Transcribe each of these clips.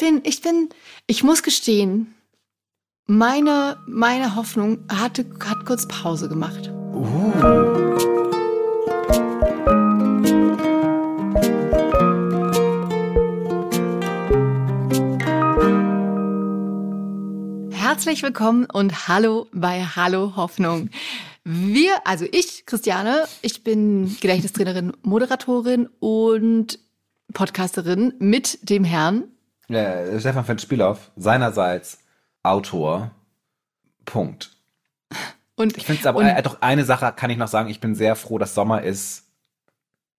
Finn, ich bin, ich muss gestehen, meine, meine Hoffnung hatte, hat kurz Pause gemacht. Uh. Herzlich willkommen und hallo bei Hallo Hoffnung. Wir, also ich, Christiane, ich bin Gedächtnistrainerin, Moderatorin und Podcasterin mit dem Herrn. Äh, Stefan von Spielauf, seinerseits Autor. Punkt. Und ich finde es aber, äh, doch eine Sache kann ich noch sagen, ich bin sehr froh, dass Sommer ist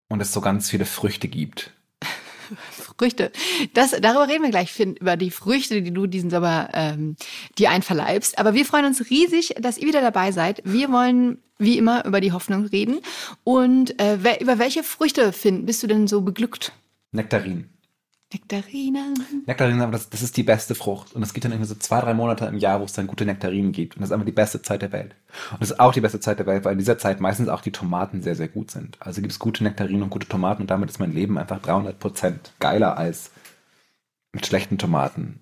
und es so ganz viele Früchte gibt. Früchte. Das, darüber reden wir gleich, Finn, über die Früchte, die du diesen Sommer ähm, dir einverleibst. Aber wir freuen uns riesig, dass ihr wieder dabei seid. Wir wollen wie immer über die Hoffnung reden. Und äh, über welche Früchte, Finn, bist du denn so beglückt? Nektarin. Nektarinen. Nektarinen, das, das ist die beste Frucht. Und es gibt dann irgendwie so zwei, drei Monate im Jahr, wo es dann gute Nektarinen gibt. Und das ist einfach die beste Zeit der Welt. Und das ist auch die beste Zeit der Welt, weil in dieser Zeit meistens auch die Tomaten sehr, sehr gut sind. Also gibt es gute Nektarinen und gute Tomaten und damit ist mein Leben einfach 300 Prozent geiler als mit schlechten Tomaten.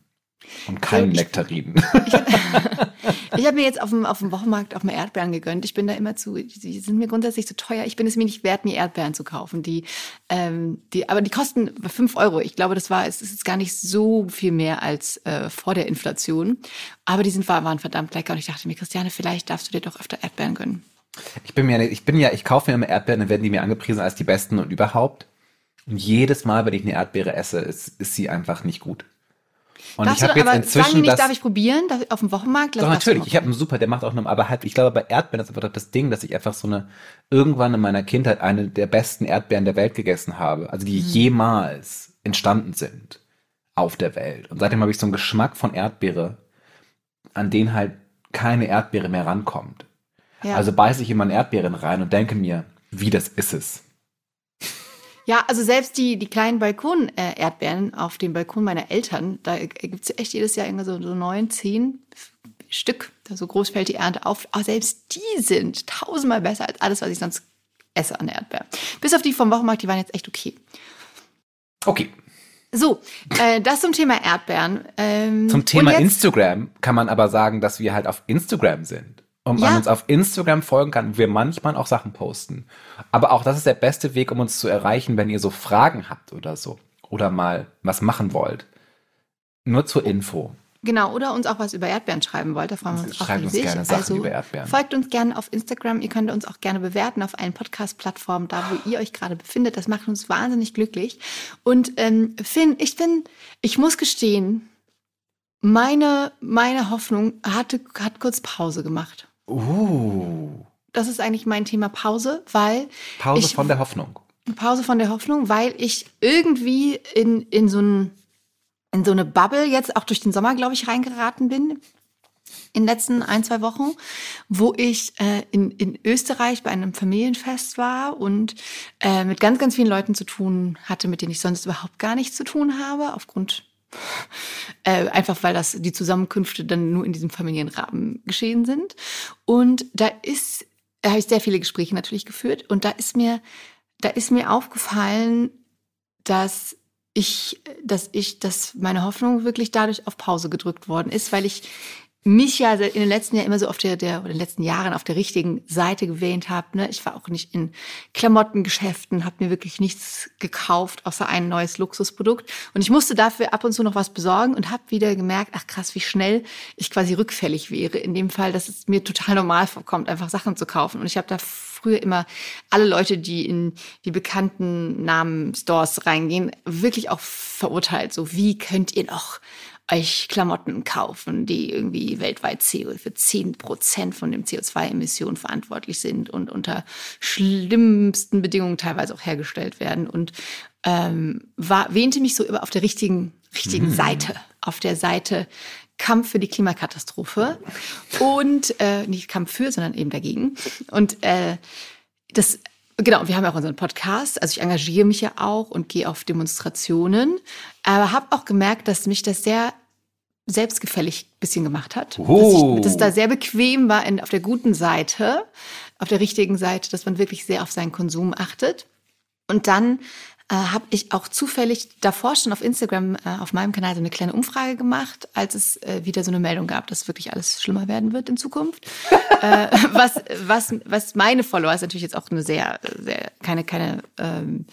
Und kein Nektarinen. Ich, ich habe mir jetzt auf dem, auf dem Wochenmarkt auch mal Erdbeeren gegönnt. Ich bin da immer zu, die sind mir grundsätzlich zu teuer. Ich bin es mir nicht wert, mir Erdbeeren zu kaufen. Die, ähm, die, aber die kosten fünf Euro. Ich glaube, das war, es ist gar nicht so viel mehr als äh, vor der Inflation. Aber die sind, waren verdammt lecker. Und ich dachte mir, Christiane, vielleicht darfst du dir doch öfter Erdbeeren gönnen. Ich bin mir, ich bin ja, ich kaufe mir immer Erdbeeren, dann werden die mir angepriesen als die besten und überhaupt. Und jedes Mal, wenn ich eine Erdbeere esse, ist, ist sie einfach nicht gut. Und Darfst ich habe jetzt inzwischen sagen nicht, das, darf ich probieren darf ich auf dem Wochenmarkt? Doch natürlich, ich habe einen super, der macht auch noch, aber halt, ich glaube bei Erdbeeren ist einfach das Ding, dass ich einfach so eine irgendwann in meiner Kindheit eine der besten Erdbeeren der Welt gegessen habe, also die mhm. jemals entstanden sind auf der Welt. Und seitdem habe ich so einen Geschmack von Erdbeere, an den halt keine Erdbeere mehr rankommt. Ja. Also beiße ich immer in Erdbeeren rein und denke mir, wie das ist es. Ja, also selbst die, die kleinen Balkon-Erdbeeren auf dem Balkon meiner Eltern, da gibt es echt jedes Jahr irgendwie so, so neun, zehn Stück. So groß fällt die Ernte auf. Aber selbst die sind tausendmal besser als alles, was ich sonst esse an Erdbeeren. Bis auf die vom Wochenmarkt, die waren jetzt echt okay. Okay. So, äh, das zum Thema Erdbeeren. Ähm, zum Thema Instagram kann man aber sagen, dass wir halt auf Instagram sind und man ja. uns auf Instagram folgen kann, wir manchmal auch Sachen posten. Aber auch das ist der beste Weg, um uns zu erreichen, wenn ihr so Fragen habt oder so. Oder mal was machen wollt. Nur zur Info. Genau, oder uns auch was über Erdbeeren schreiben wollt, da freuen wir uns Schreibt auch riesig. uns gerne Sachen also, über Erdbeeren. Folgt uns gerne auf Instagram, ihr könnt uns auch gerne bewerten auf allen Podcast-Plattformen, da wo ihr euch gerade befindet. Das macht uns wahnsinnig glücklich. Und ähm, Finn, ich bin, ich muss gestehen, meine, meine Hoffnung hatte, hat kurz Pause gemacht. Uh. Das ist eigentlich mein Thema Pause, weil. Pause ich, von der Hoffnung. Pause von der Hoffnung, weil ich irgendwie in, in so ein, in so eine Bubble jetzt auch durch den Sommer, glaube ich, reingeraten bin. In den letzten ein, zwei Wochen, wo ich äh, in, in Österreich bei einem Familienfest war und äh, mit ganz, ganz vielen Leuten zu tun hatte, mit denen ich sonst überhaupt gar nichts zu tun habe, aufgrund äh, einfach weil das die Zusammenkünfte dann nur in diesem Familienrahmen geschehen sind. Und da ist, da habe ich sehr viele Gespräche natürlich geführt und da ist mir, da ist mir aufgefallen, dass ich, dass ich, dass meine Hoffnung wirklich dadurch auf Pause gedrückt worden ist, weil ich mich ja in den letzten Jahren immer so auf der, der oder in den letzten Jahren auf der richtigen Seite gewähnt habe. Ne? Ich war auch nicht in Klamottengeschäften, habe mir wirklich nichts gekauft, außer ein neues Luxusprodukt. Und ich musste dafür ab und zu noch was besorgen und habe wieder gemerkt, ach krass, wie schnell ich quasi rückfällig wäre. In dem Fall, dass es mir total normal vorkommt, einfach Sachen zu kaufen. Und ich habe da früher immer alle Leute, die in die bekannten Namen-Stores reingehen, wirklich auch verurteilt. So, wie könnt ihr noch euch Klamotten kaufen, die irgendwie weltweit CO für 10 Prozent von dem CO2-Emissionen verantwortlich sind und unter schlimmsten Bedingungen teilweise auch hergestellt werden. Und ähm, war, wähnte mich so immer auf der richtigen, richtigen mhm. Seite, auf der Seite Kampf für die Klimakatastrophe und äh, nicht Kampf für, sondern eben dagegen. Und äh, das Genau, wir haben ja auch unseren Podcast. Also ich engagiere mich ja auch und gehe auf Demonstrationen. Aber habe auch gemerkt, dass mich das sehr selbstgefällig bisschen gemacht hat. Oh. Dass, ich, dass da sehr bequem war in, auf der guten Seite, auf der richtigen Seite, dass man wirklich sehr auf seinen Konsum achtet. Und dann äh, habe ich auch zufällig davor schon auf Instagram äh, auf meinem Kanal so eine kleine Umfrage gemacht, als es äh, wieder so eine Meldung gab, dass wirklich alles schlimmer werden wird in Zukunft. äh, was, was, was meine Follower ist natürlich jetzt auch eine sehr, sehr keine, keine ähm,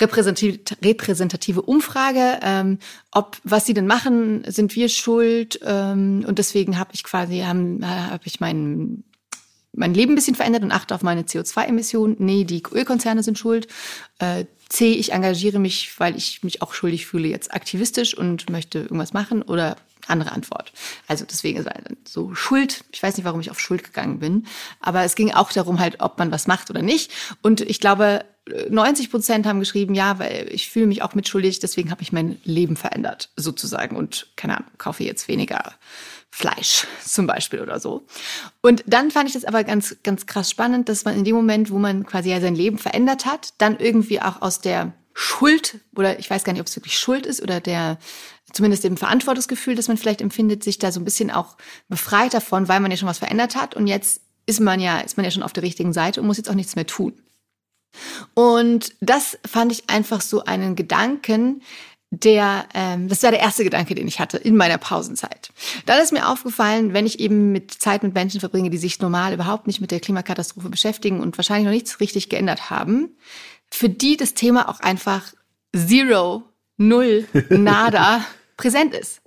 repräsentative, Umfrage, ähm, ob was sie denn machen, sind wir schuld ähm, und deswegen habe ich quasi habe ich meinen mein Leben ein bisschen verändert und achte auf meine CO2-Emissionen. Nee, die Ölkonzerne sind schuld. Äh, C, ich engagiere mich, weil ich mich auch schuldig fühle, jetzt aktivistisch und möchte irgendwas machen. Oder andere Antwort. Also deswegen ist so Schuld. Ich weiß nicht, warum ich auf Schuld gegangen bin, aber es ging auch darum halt, ob man was macht oder nicht. Und ich glaube, 90 Prozent haben geschrieben, ja, weil ich fühle mich auch mitschuldig, deswegen habe ich mein Leben verändert, sozusagen. Und keine Ahnung, kaufe jetzt weniger Fleisch zum Beispiel oder so. Und dann fand ich das aber ganz, ganz krass spannend, dass man in dem Moment, wo man quasi ja sein Leben verändert hat, dann irgendwie auch aus der Schuld oder ich weiß gar nicht, ob es wirklich Schuld ist oder der zumindest dem Verantwortungsgefühl, das man vielleicht empfindet, sich da so ein bisschen auch befreit davon, weil man ja schon was verändert hat und jetzt ist man ja ist man ja schon auf der richtigen Seite und muss jetzt auch nichts mehr tun. Und das fand ich einfach so einen Gedanken, der, ähm, das war der erste Gedanke, den ich hatte in meiner Pausenzeit. Dann ist mir aufgefallen, wenn ich eben mit Zeit mit Menschen verbringe, die sich normal überhaupt nicht mit der Klimakatastrophe beschäftigen und wahrscheinlich noch nichts richtig geändert haben, für die das Thema auch einfach zero, null, nada präsent ist.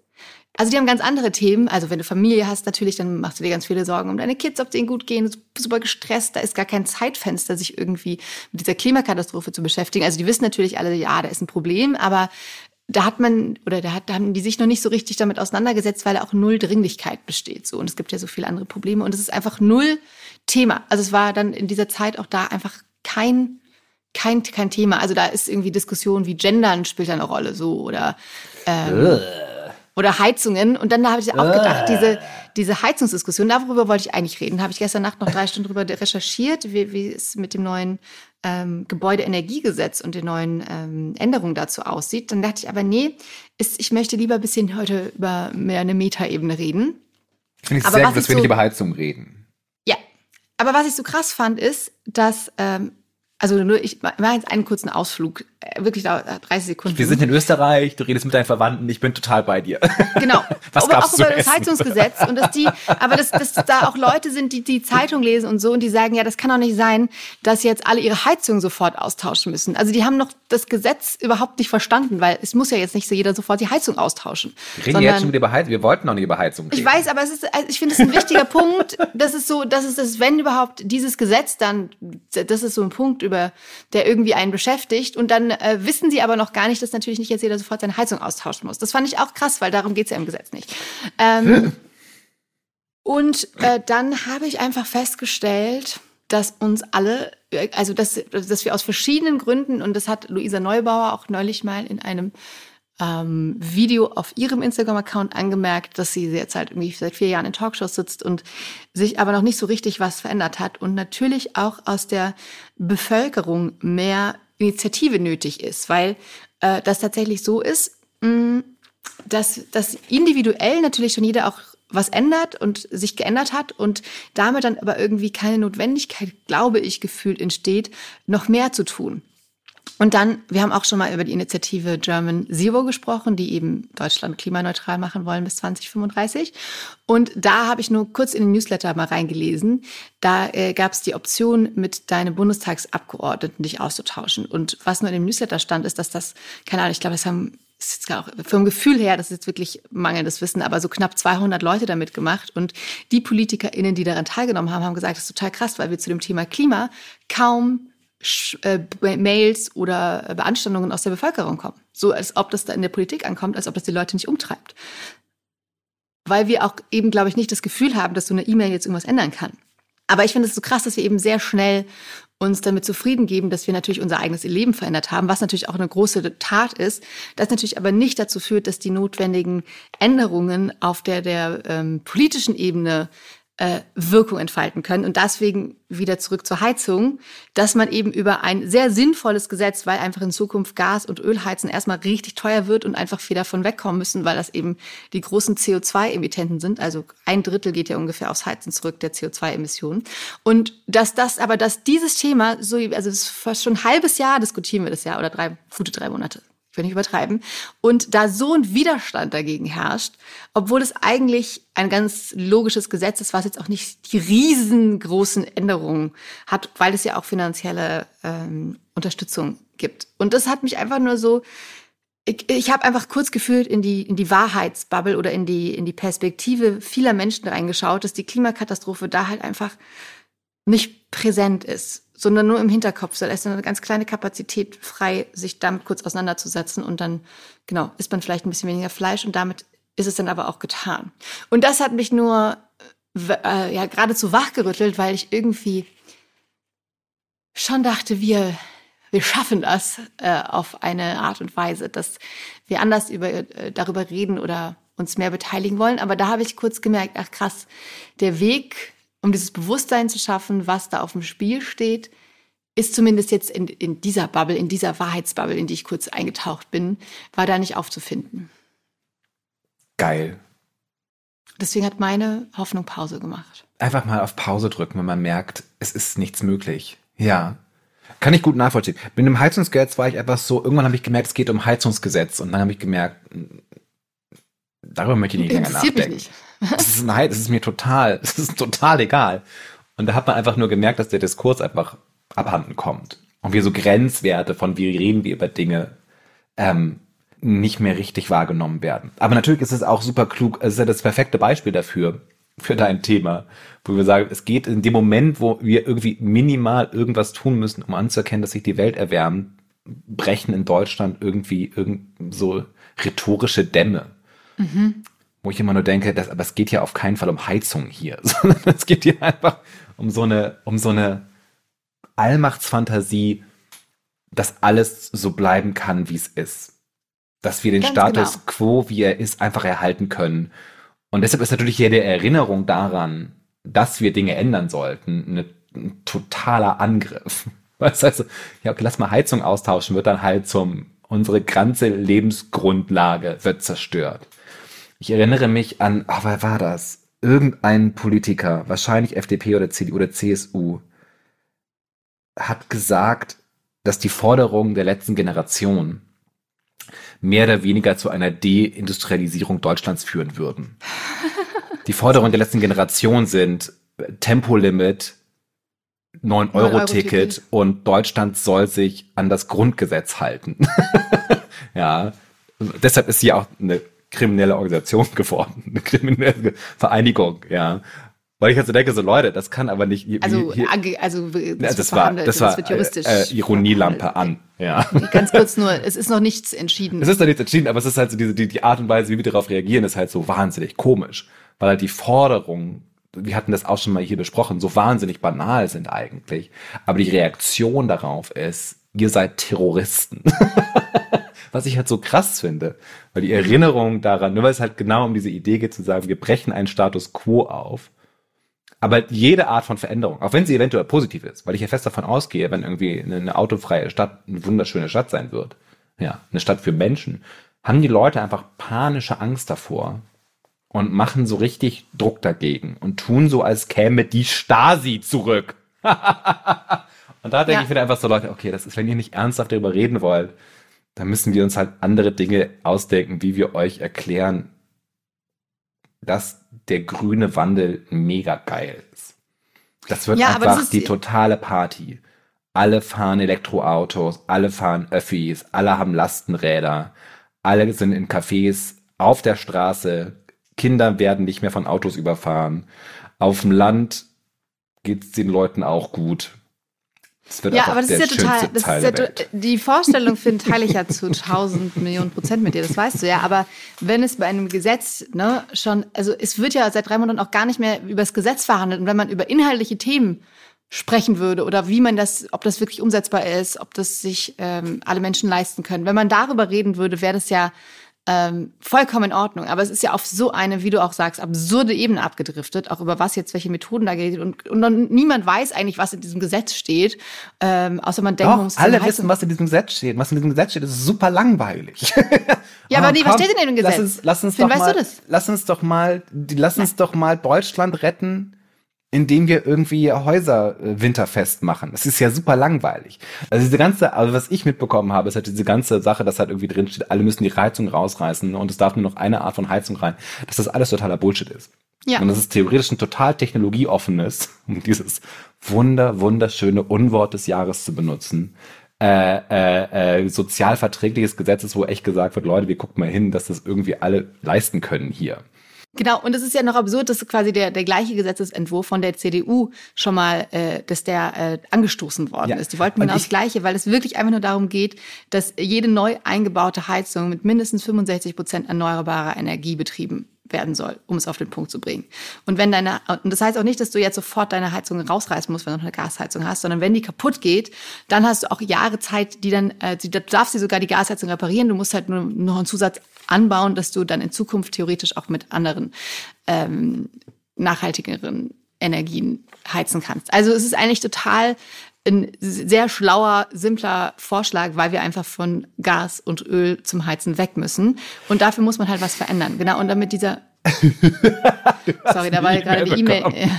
Also die haben ganz andere Themen. Also wenn du Familie hast natürlich, dann machst du dir ganz viele Sorgen um deine Kids, ob denen gut gehen, super gestresst. Da ist gar kein Zeitfenster, sich irgendwie mit dieser Klimakatastrophe zu beschäftigen. Also die wissen natürlich alle, ja, da ist ein Problem, aber da hat man oder da, hat, da haben die sich noch nicht so richtig damit auseinandergesetzt, weil auch null Dringlichkeit besteht. So und es gibt ja so viele andere Probleme und es ist einfach null Thema. Also es war dann in dieser Zeit auch da einfach kein kein kein Thema. Also da ist irgendwie Diskussion wie Gendern spielt da eine Rolle so oder ähm, oder Heizungen. Und dann habe ich auch gedacht, diese, diese Heizungsdiskussion, darüber wollte ich eigentlich reden. Habe ich gestern Nacht noch drei Stunden drüber recherchiert, wie, wie es mit dem neuen ähm, Gebäudeenergiegesetz und den neuen ähm, Änderungen dazu aussieht. Dann dachte ich aber, nee, ist, ich möchte lieber ein bisschen heute über mehr eine Metaebene reden. Finde ich aber sehr gut, dass wir so, nicht über Heizung reden. Ja, aber was ich so krass fand, ist, dass ähm, also nur, ich mache jetzt einen kurzen Ausflug, wirklich 30 Sekunden. Wir sind in Österreich, du redest mit deinen Verwandten, ich bin total bei dir. Genau. Was aber auch über das Heizungsgesetz und dass die, aber dass, dass da auch Leute sind, die die Zeitung lesen und so und die sagen, ja, das kann doch nicht sein, dass jetzt alle ihre Heizung sofort austauschen müssen. Also die haben noch das Gesetz überhaupt nicht verstanden, weil es muss ja jetzt nicht so jeder sofort die Heizung austauschen. Wir reden jetzt schon über Heizung, wir wollten noch nicht über Heizung reden. Ich weiß, aber es ist, also ich finde es ein wichtiger Punkt, das ist so, das ist das, wenn überhaupt dieses Gesetz dann, das ist so ein Punkt, über der irgendwie einen beschäftigt. Und dann äh, wissen sie aber noch gar nicht, dass natürlich nicht jetzt jeder sofort seine Heizung austauschen muss. Das fand ich auch krass, weil darum geht's ja im Gesetz nicht. Ähm, und äh, dann habe ich einfach festgestellt, dass uns alle, äh, also dass, dass wir aus verschiedenen Gründen, und das hat Luisa Neubauer auch neulich mal in einem ähm, Video auf ihrem Instagram-Account angemerkt, dass sie jetzt halt irgendwie seit vier Jahren in Talkshows sitzt und sich aber noch nicht so richtig was verändert hat und natürlich auch aus der Bevölkerung mehr Initiative nötig ist, weil äh, das tatsächlich so ist, mh, mm, dass, dass individuell natürlich schon jeder auch was ändert und sich geändert hat und damit dann aber irgendwie keine Notwendigkeit, glaube ich, gefühlt entsteht, noch mehr zu tun. Und dann, wir haben auch schon mal über die Initiative German Zero gesprochen, die eben Deutschland klimaneutral machen wollen bis 2035. Und da habe ich nur kurz in den Newsletter mal reingelesen. Da äh, gab es die Option, mit deinem Bundestagsabgeordneten dich auszutauschen. Und was nur in dem Newsletter stand, ist, dass das, keine Ahnung, ich glaube, das haben ist jetzt auch vom Gefühl her, das ist jetzt wirklich mangelndes Wissen, aber so knapp 200 Leute damit gemacht. Und die PolitikerInnen, die daran teilgenommen haben, haben gesagt, das ist total krass, weil wir zu dem Thema Klima kaum äh, Mails oder Beanstandungen aus der Bevölkerung kommen. So als ob das da in der Politik ankommt, als ob das die Leute nicht umtreibt. Weil wir auch eben, glaube ich, nicht das Gefühl haben, dass so eine E-Mail jetzt irgendwas ändern kann. Aber ich finde es so krass, dass wir eben sehr schnell uns damit zufrieden geben, dass wir natürlich unser eigenes Leben verändert haben, was natürlich auch eine große Tat ist, das natürlich aber nicht dazu führt, dass die notwendigen Änderungen auf der der ähm, politischen Ebene äh, Wirkung entfalten können. Und deswegen wieder zurück zur Heizung, dass man eben über ein sehr sinnvolles Gesetz, weil einfach in Zukunft Gas- und Ölheizen erstmal richtig teuer wird und einfach viel davon wegkommen müssen, weil das eben die großen CO2-Emittenten sind. Also ein Drittel geht ja ungefähr aufs Heizen zurück der CO2-Emissionen. Und dass das, aber dass dieses Thema so, also fast schon ein halbes Jahr diskutieren wir das ja oder drei, gute drei Monate will nicht übertreiben, und da so ein Widerstand dagegen herrscht, obwohl es eigentlich ein ganz logisches Gesetz ist, was jetzt auch nicht die riesengroßen Änderungen hat, weil es ja auch finanzielle ähm, Unterstützung gibt. Und das hat mich einfach nur so, ich, ich habe einfach kurz gefühlt in die, in die Wahrheitsbubble oder in die, in die Perspektive vieler Menschen reingeschaut, dass die Klimakatastrophe da halt einfach nicht präsent ist sondern nur im Hinterkopf. Da ist eine ganz kleine Kapazität frei, sich damit kurz auseinanderzusetzen und dann, genau, isst man vielleicht ein bisschen weniger Fleisch und damit ist es dann aber auch getan. Und das hat mich nur äh, ja geradezu wachgerüttelt, weil ich irgendwie schon dachte, wir wir schaffen das äh, auf eine Art und Weise, dass wir anders über, äh, darüber reden oder uns mehr beteiligen wollen. Aber da habe ich kurz gemerkt, ach krass, der Weg um dieses Bewusstsein zu schaffen, was da auf dem Spiel steht, ist zumindest jetzt in, in dieser Bubble, in dieser Wahrheitsbubble, in die ich kurz eingetaucht bin, war da nicht aufzufinden. Geil. Deswegen hat meine Hoffnung Pause gemacht. Einfach mal auf Pause drücken, wenn man merkt, es ist nichts möglich. Ja. Kann ich gut nachvollziehen. Mit dem Heizungsgesetz war ich etwas so, irgendwann habe ich gemerkt, es geht um Heizungsgesetz. Und dann habe ich gemerkt, darüber möchte ich nicht länger nachdenken. Mich nicht. Das ist, nein, das ist mir total, das ist total egal. Und da hat man einfach nur gemerkt, dass der Diskurs einfach abhanden kommt. Und wir so Grenzwerte von wie reden wir über Dinge ähm, nicht mehr richtig wahrgenommen werden. Aber natürlich ist es auch super klug, es ist ja das perfekte Beispiel dafür, für dein Thema, wo wir sagen, es geht in dem Moment, wo wir irgendwie minimal irgendwas tun müssen, um anzuerkennen, dass sich die Welt erwärmt, brechen in Deutschland irgendwie irgend so rhetorische Dämme. Mhm wo ich immer nur denke, das, aber es geht ja auf keinen Fall um Heizung hier, sondern es geht hier einfach um so eine, um so eine Allmachtsfantasie, dass alles so bleiben kann, wie es ist. Dass wir den Ganz Status genau. quo, wie er ist, einfach erhalten können. Und deshalb ist natürlich hier der Erinnerung daran, dass wir Dinge ändern sollten, eine, ein totaler Angriff. Was heißt, ja, okay, lass mal Heizung austauschen, wird dann halt zum, unsere ganze Lebensgrundlage wird zerstört. Ich erinnere mich an, oh, wer war das? Irgendein Politiker, wahrscheinlich FDP oder CDU oder CSU, hat gesagt, dass die Forderungen der letzten Generation mehr oder weniger zu einer Deindustrialisierung Deutschlands führen würden. Die Forderungen der letzten Generation sind Tempolimit, 9-Euro-Ticket und Deutschland soll sich an das Grundgesetz halten. ja, deshalb ist sie auch eine kriminelle Organisation geworden, eine kriminelle Vereinigung, ja. Weil ich halt so denke, so Leute, das kann aber nicht. Also, hier, also das, das war, das, war wird juristisch. Äh, Ironielampe an, ja. Ganz kurz nur, es ist noch nichts entschieden. Es ist noch nichts entschieden, aber es ist halt so diese die, die Art und Weise, wie wir darauf reagieren, ist halt so wahnsinnig komisch, weil halt die Forderungen, wir hatten das auch schon mal hier besprochen, so wahnsinnig banal sind eigentlich, aber die Reaktion darauf ist, ihr seid Terroristen. was ich halt so krass finde. Weil die Erinnerung daran, nur weil es halt genau um diese Idee geht zu sagen, wir brechen einen Status quo auf. Aber jede Art von Veränderung, auch wenn sie eventuell positiv ist, weil ich ja fest davon ausgehe, wenn irgendwie eine, eine autofreie Stadt eine wunderschöne Stadt sein wird, ja, eine Stadt für Menschen, haben die Leute einfach panische Angst davor und machen so richtig Druck dagegen und tun so, als käme die Stasi zurück. und da denke ja. ich wieder einfach so, Leute, okay, das ist, wenn ihr nicht ernsthaft darüber reden wollt, da müssen wir uns halt andere Dinge ausdenken, wie wir euch erklären, dass der grüne Wandel mega geil ist. Das wird ja, einfach das die totale Party. Alle fahren Elektroautos, alle fahren Öffis, alle haben Lastenräder, alle sind in Cafés, auf der Straße, Kinder werden nicht mehr von Autos überfahren. Auf dem Land geht es den Leuten auch gut. Ja, aber das ist ja total, das ist ja, die Vorstellung finde teile ich ja zu 1000 Millionen Prozent mit dir, das weißt du ja. Aber wenn es bei einem Gesetz ne, schon, also es wird ja seit drei Monaten auch gar nicht mehr über das Gesetz verhandelt. Und wenn man über inhaltliche Themen sprechen würde oder wie man das, ob das wirklich umsetzbar ist, ob das sich ähm, alle Menschen leisten können. Wenn man darüber reden würde, wäre das ja ähm, vollkommen in Ordnung. Aber es ist ja auf so eine, wie du auch sagst, absurde Ebene abgedriftet, auch über was jetzt welche Methoden da geht. Und, und niemand weiß eigentlich, was in diesem Gesetz steht, ähm, außer man denkt, Doch, man muss alle wissen, was in diesem Gesetz steht. Was in diesem Gesetz steht, ist super langweilig. Ja, aber Oh, nee, was steht denn in dem Gesetz? Lass uns, lass uns Finn, doch weißt mal, du das? lass uns doch mal, lass uns doch mal Deutschland retten, indem wir irgendwie Häuser äh, winterfest machen. Das ist ja super langweilig. Also diese ganze, also was ich mitbekommen habe, ist halt diese ganze Sache, dass halt irgendwie drin steht, alle müssen die Heizung rausreißen und es darf nur noch eine Art von Heizung rein, dass das alles totaler Bullshit ist. Ja. Und das ist theoretisch ein total technologieoffenes, um dieses wunder, wunderschöne Unwort des Jahres zu benutzen, äh, äh, äh, sozialverträgliches Gesetz ist, wo echt gesagt wird, Leute, wir gucken mal hin, dass das irgendwie alle leisten können hier. Genau, und es ist ja noch absurd, dass quasi der, der gleiche Gesetzesentwurf von der CDU schon mal, äh, dass der äh, angestoßen worden Ja. ist. Die wollten genau das ich- Gleiche, weil es wirklich einfach nur darum geht, dass jede neu eingebaute Heizung mit mindestens 65 Prozent erneuerbarer Energie betrieben werden soll, um es auf den Punkt zu bringen. Und wenn deine, und das heißt auch nicht, dass du jetzt sofort deine Heizung rausreißen musst, wenn du noch eine Gasheizung hast, sondern wenn die kaputt geht, dann hast du auch Jahre Zeit, die dann, äh, die, du darfst sie sogar die Gasheizung reparieren, du musst halt nur noch einen Zusatz anbauen, dass du dann in Zukunft theoretisch auch mit anderen ähm, nachhaltigeren Energien heizen kannst. Also es ist eigentlich total ein sehr schlauer, simpler Vorschlag, weil wir einfach von Gas und Öl zum Heizen weg müssen. Und dafür muss man halt was verändern. Genau, und damit dieser... Sorry, da war die gerade die E-Mail.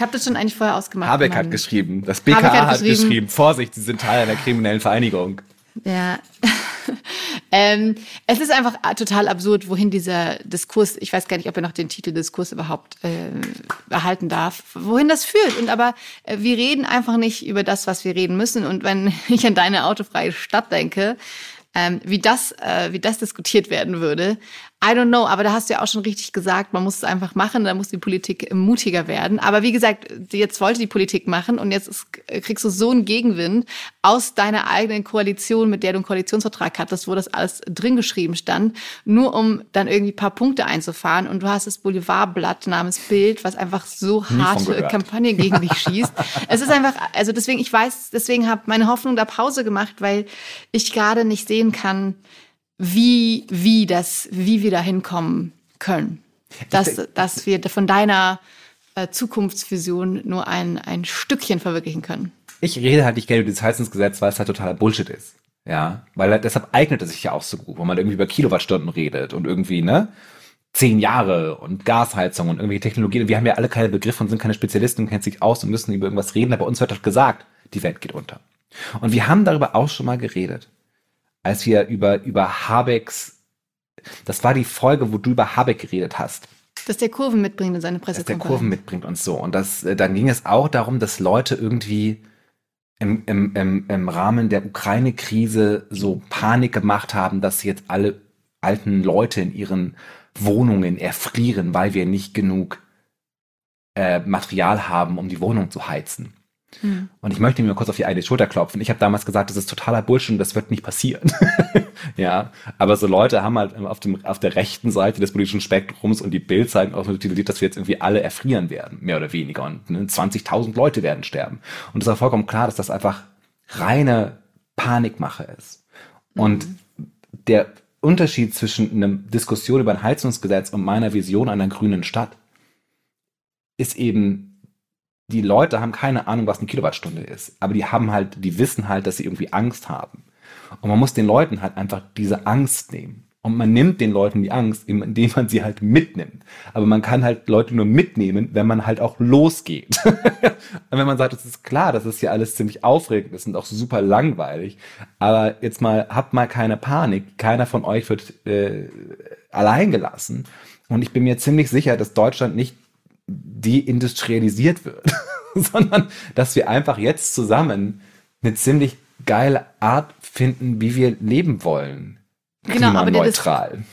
Ich habe das schon eigentlich vorher ausgemacht. Habeck hat geschrieben, das BKA Habeck hat hat geschrieben. geschrieben, Vorsicht, sie sind Teil einer kriminellen Vereinigung. Ja. ähm, es ist einfach total absurd, wohin dieser Diskurs, ich weiß gar nicht, ob er noch den Titel Diskurs überhaupt äh, erhalten darf, wohin das führt. Und aber äh, wir reden einfach nicht über das, was wir reden müssen. Und wenn ich an deine autofreie Stadt denke, ähm, wie das, äh, wie das diskutiert werden würde. I don't know, aber da hast du ja auch schon richtig gesagt, man muss es einfach machen, da muss die Politik mutiger werden. Aber wie gesagt, jetzt wollte die Politik machen und jetzt ist, kriegst du so einen Gegenwind aus deiner eigenen Koalition, mit der du einen Koalitionsvertrag hattest, wo das alles drin geschrieben stand, nur um dann irgendwie ein paar Punkte einzufahren. Und du hast das Boulevardblatt namens Bild, was einfach so harte. Kampagne gegen dich schießt. es ist einfach, also deswegen, ich weiß, deswegen habe meine Hoffnung da Pause gemacht, weil ich gerade nicht sehen kann, wie, wie das, wie wir da hinkommen können. Dass, dass wir von deiner äh, Zukunftsvision nur ein, ein Stückchen verwirklichen können. Ich rede halt nicht gerne über dieses Heizungsgesetz, weil es halt totaler Bullshit ist. Ja, weil halt- deshalb eignet es sich ja auch so gut, wo man irgendwie über Kilowattstunden redet und irgendwie, ne? Zehn Jahre und Gasheizung und irgendwelche Technologien. Wir haben ja alle keine Begriffe und sind keine Spezialisten und kennen sich aus und müssen über irgendwas reden, aber uns wird doch gesagt, die Welt geht unter. Und wir haben darüber auch schon mal geredet, als wir über, über Habecks, das war die Folge, wo du über Habeck geredet hast Dass der Kurven mitbringt in seine dass der Pressekonferenz. Kurven mitbringt und so. Und das, äh, dann ging es auch darum, dass Leute irgendwie im, im, im, im Rahmen der Ukraine-Krise so Panik gemacht haben, dass jetzt alle alten Leute in ihren Wohnungen erfrieren, weil wir nicht genug äh, Material haben, um die Wohnung zu heizen. Hm. Und ich möchte mir kurz auf die eine Schulter klopfen. Ich habe damals gesagt, das ist totaler Bullshit und das wird nicht passieren. ja, aber so Leute haben halt auf, dem, auf der rechten Seite des politischen Spektrums und die Bild zeigen auch mit Titulität, dass wir jetzt irgendwie alle erfrieren werden, mehr oder weniger. Und ne, 20.000 Leute werden sterben. Und es war vollkommen klar, dass das einfach reine Panikmache ist. Und der Unterschied zwischen einer Diskussion über ein Heizungsgesetz und meiner Vision einer grünen Stadt ist eben, die Leute haben keine Ahnung, was eine Kilowattstunde ist, aber die haben halt, die wissen halt, dass sie irgendwie Angst haben. Und man muss den Leuten halt einfach diese Angst nehmen. Und man nimmt den Leuten die Angst, indem man sie halt mitnimmt. Aber man kann halt Leute nur mitnehmen, wenn man halt auch losgeht. und wenn man sagt, es ist klar, das ist ja alles ziemlich aufregend, das sind auch super langweilig. Aber jetzt mal, habt mal keine Panik. Keiner von euch wird äh, allein gelassen. Und ich bin mir ziemlich sicher, dass Deutschland nicht deindustrialisiert wird, sondern dass wir einfach jetzt zusammen eine ziemlich geile Art finden, wie wir leben wollen. Genau, aber der,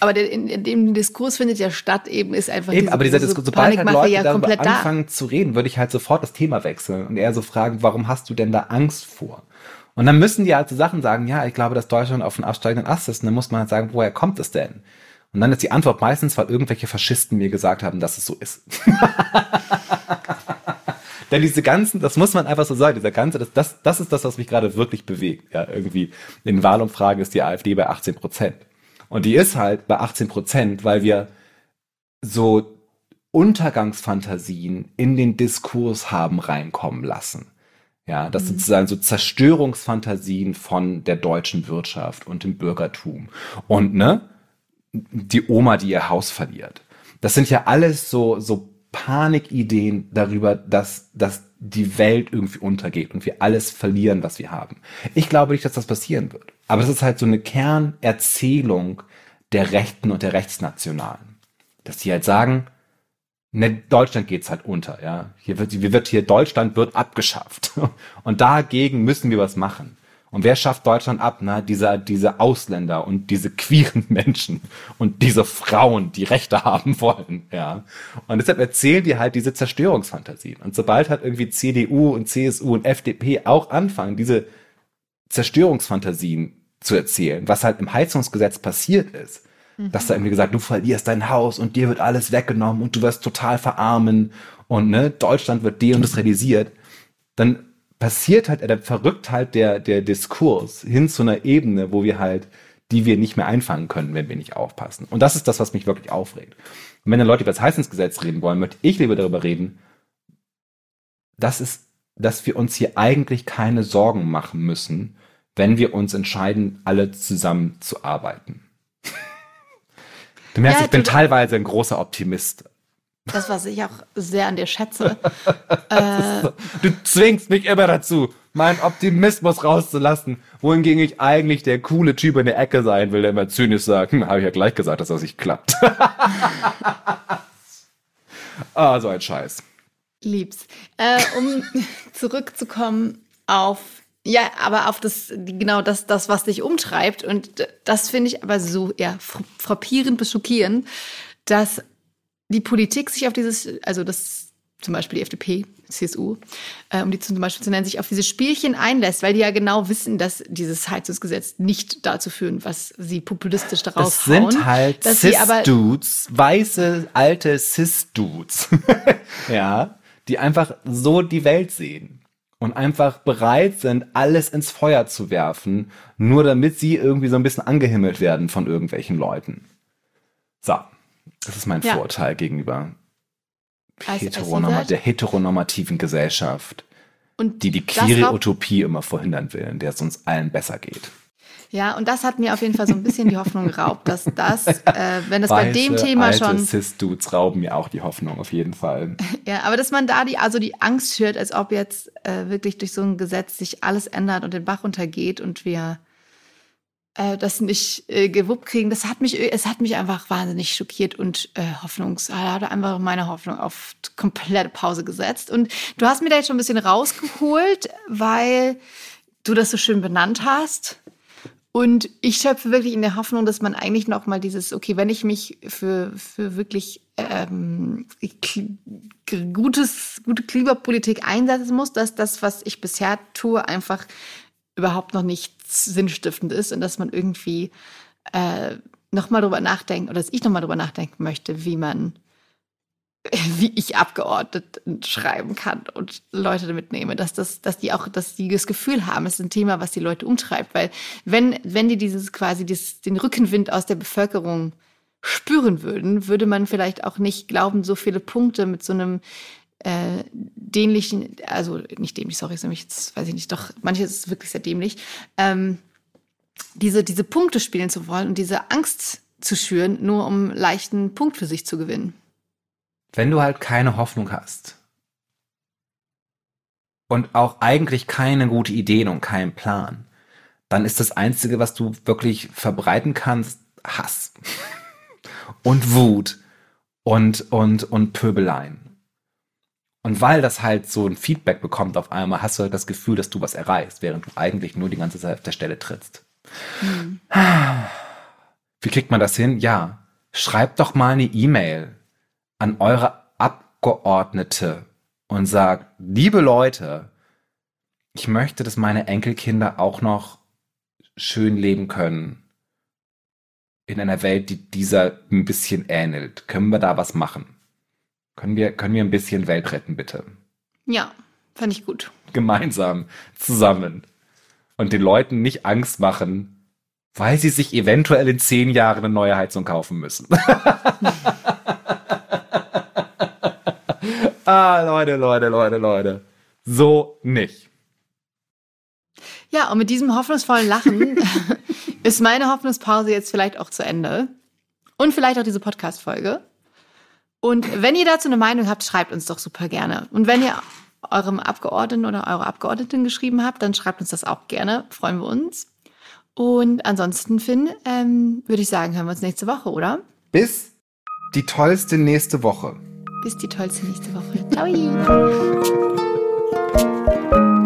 aber der, in, in dem Diskurs findet ja statt, eben ist einfach Eben, diese aber dieser große Diskus, sobald halt Leute ja darüber da. anfangen zu reden, würde ich halt sofort das Thema wechseln und eher so fragen, warum hast du denn da Angst vor? Und dann müssen die halt so Sachen sagen, ja, ich glaube, dass Deutschland auf einem absteigenden Ast ist. Und dann muss man halt sagen, woher kommt es denn? Und dann ist die Antwort meistens, weil irgendwelche Faschisten mir gesagt haben, dass es so ist. Denn diese ganzen, das muss man einfach so sagen, dieser ganze, das, das, das ist das, was mich gerade wirklich bewegt. Ja, irgendwie in Wahlumfragen ist die AfD bei 18 Prozent. Und die ist halt bei 18 Prozent, weil wir so Untergangsfantasien in den Diskurs haben reinkommen lassen. Ja, das mhm. sozusagen so Zerstörungsfantasien von der deutschen Wirtschaft und dem Bürgertum. Und ne, die Oma, die ihr Haus verliert. Das sind ja alles so, so Panikideen darüber, dass, dass die Welt irgendwie untergeht und wir alles verlieren, was wir haben. Ich glaube nicht, dass das passieren wird. Aber es ist halt so eine Kernerzählung der Rechten und der Rechtsnationalen. Dass die halt sagen, ne, Deutschland geht's halt unter, ja. Hier wird, hier wird hier, Deutschland wird abgeschafft. Und dagegen müssen wir was machen. Und wer schafft Deutschland ab? Na, diese, diese Ausländer und diese queeren Menschen und diese Frauen, die Rechte haben wollen, ja. Und deshalb erzählen die halt diese Zerstörungsfantasien. Und sobald halt irgendwie CDU und CSU und FDP auch anfangen, diese Zerstörungsfantasien zu erzählen, was halt im Heizungsgesetz passiert ist, mhm. dass da irgendwie gesagt, du verlierst dein Haus und dir wird alles weggenommen und du wirst total verarmen und ne, Deutschland wird deindustrialisiert, dann passiert halt, der verrückt halt der, der Diskurs hin zu einer Ebene, wo wir halt, die wir nicht mehr einfangen können, wenn wir nicht aufpassen. Und das ist das, was mich wirklich aufregt. Und wenn dann Leute über das Heizungsgesetz reden wollen, möchte ich lieber darüber reden, dass es, dass wir uns hier eigentlich keine Sorgen machen müssen, wenn wir uns entscheiden, alle zusammen zu arbeiten. Du merkst, ja, ich bin teilweise ein großer Optimist. Das, was ich auch sehr an dir schätze. äh, du zwingst mich immer dazu, meinen Optimismus rauszulassen, wohingegen ich eigentlich der coole Typ in der Ecke sein will, der immer zynisch sagt, hm, habe ich ja gleich gesagt, dass das nicht klappt. ah, so ein Scheiß. Lieb's. Äh, um zurückzukommen auf ja, aber auf das, genau das, das, was dich umtreibt. Und das finde ich aber so, ja, frappierend bis schockierend, dass die Politik sich auf dieses, also das zum Beispiel die FDP, CSU, äh, um die zum Beispiel zu nennen, sich auf dieses Spielchen einlässt, weil die ja genau wissen, dass dieses Heizungsgesetz nicht dazu führen, was sie populistisch daraus das sind halt Cis-Dudes, weiße, alte Cis-Dudes, ja, die einfach so die Welt sehen und einfach bereit sind, alles ins Feuer zu werfen, nur damit sie irgendwie so ein bisschen angehimmelt werden von irgendwelchen Leuten. So. Das ist mein ja. Vorteil gegenüber als, Heteronorma als der heteronormativen Gesellschaft, und die die queere Utopie immer verhindern will, in der es uns allen besser geht. Ja, und das hat mir auf jeden Fall so ein bisschen die Hoffnung geraubt, dass das, äh, wenn es bei dem Thema alte schon. Cis-Dudes rauben mir auch die Hoffnung, auf jeden Fall. Ja, aber dass man da die, also die Angst schürt, als ob jetzt äh, wirklich durch so ein Gesetz sich alles ändert und den Bach runtergeht und wir äh, das nicht äh, gewuppt kriegen, das hat mich, es hat mich einfach wahnsinnig schockiert und äh, hoffnungs, hat einfach meine Hoffnung auf komplette Pause gesetzt. Und du hast mir da jetzt schon ein bisschen rausgeholt, weil du das so schön benannt hast. Und ich schöpfe wirklich in der Hoffnung, dass man eigentlich noch mal dieses, okay, wenn ich mich für, für wirklich ähm, gutes, gute Klimapolitik einsetzen muss, dass das, was ich bisher tue, einfach überhaupt noch nichts sinnstiftend ist und dass man irgendwie äh, nochmal drüber nachdenken oder dass ich nochmal drüber nachdenken möchte, wie man, wie ich Abgeordnete schreiben kann und Leute mitnehme, dass das, dass die auch, dass die das Gefühl haben, es ist ein Thema, was die Leute umtreibt, weil wenn, wenn die dieses quasi dieses, den Rückenwind aus der Bevölkerung spüren würden, würde man vielleicht auch nicht glauben, so viele Punkte mit so einem äh, dämlichen, also nicht dämlich, sorry, ist nämlich, jetzt weiß ich nicht, doch, manches ist wirklich sehr dämlich, ähm, diese, diese Punkte spielen zu wollen und diese Angst zu schüren, nur um leichten Punkt für sich zu gewinnen. Wenn du halt keine Hoffnung hast und auch eigentlich keine gute Ideen und keinen Plan, dann ist das Einzige, was du wirklich verbreiten kannst, Hass und Wut und, und, und Pöbeleien. Und weil das halt so ein Feedback bekommt auf einmal, hast du halt das Gefühl, dass du was erreichst, während du eigentlich nur die ganze Zeit auf der Stelle trittst. Mhm. Wie kriegt man das hin? Ja, schreibt doch mal eine E-Mail an eure Abgeordnete und sagt, liebe Leute, ich möchte, dass meine Enkelkinder auch noch schön leben können in einer Welt, die dieser ein bisschen ähnelt. Können wir da was machen? Können wir, können wir ein bisschen Welt retten, bitte? Ja, fand ich gut. Gemeinsam, zusammen. Und den Leuten nicht Angst machen Weil sie sich eventuell in zehn Jahren eine neue Heizung kaufen müssen. ah, Leute, Leute, Leute, Leute. So nicht. Ja, und mit diesem hoffnungsvollen Lachen ist meine Hoffnungspause jetzt vielleicht auch zu Ende. Und vielleicht auch diese Podcast-Folge. Und wenn ihr dazu eine Meinung habt, schreibt uns doch super gerne. Und wenn ihr eurem Abgeordneten oder eurer Abgeordneten geschrieben habt, dann schreibt uns das auch gerne. Freuen wir uns. Und ansonsten, Finn, ähm, würde ich sagen, hören wir uns nächste Woche, oder? Bis die tollste nächste Woche. Bis die tollste nächste Woche. Ciao.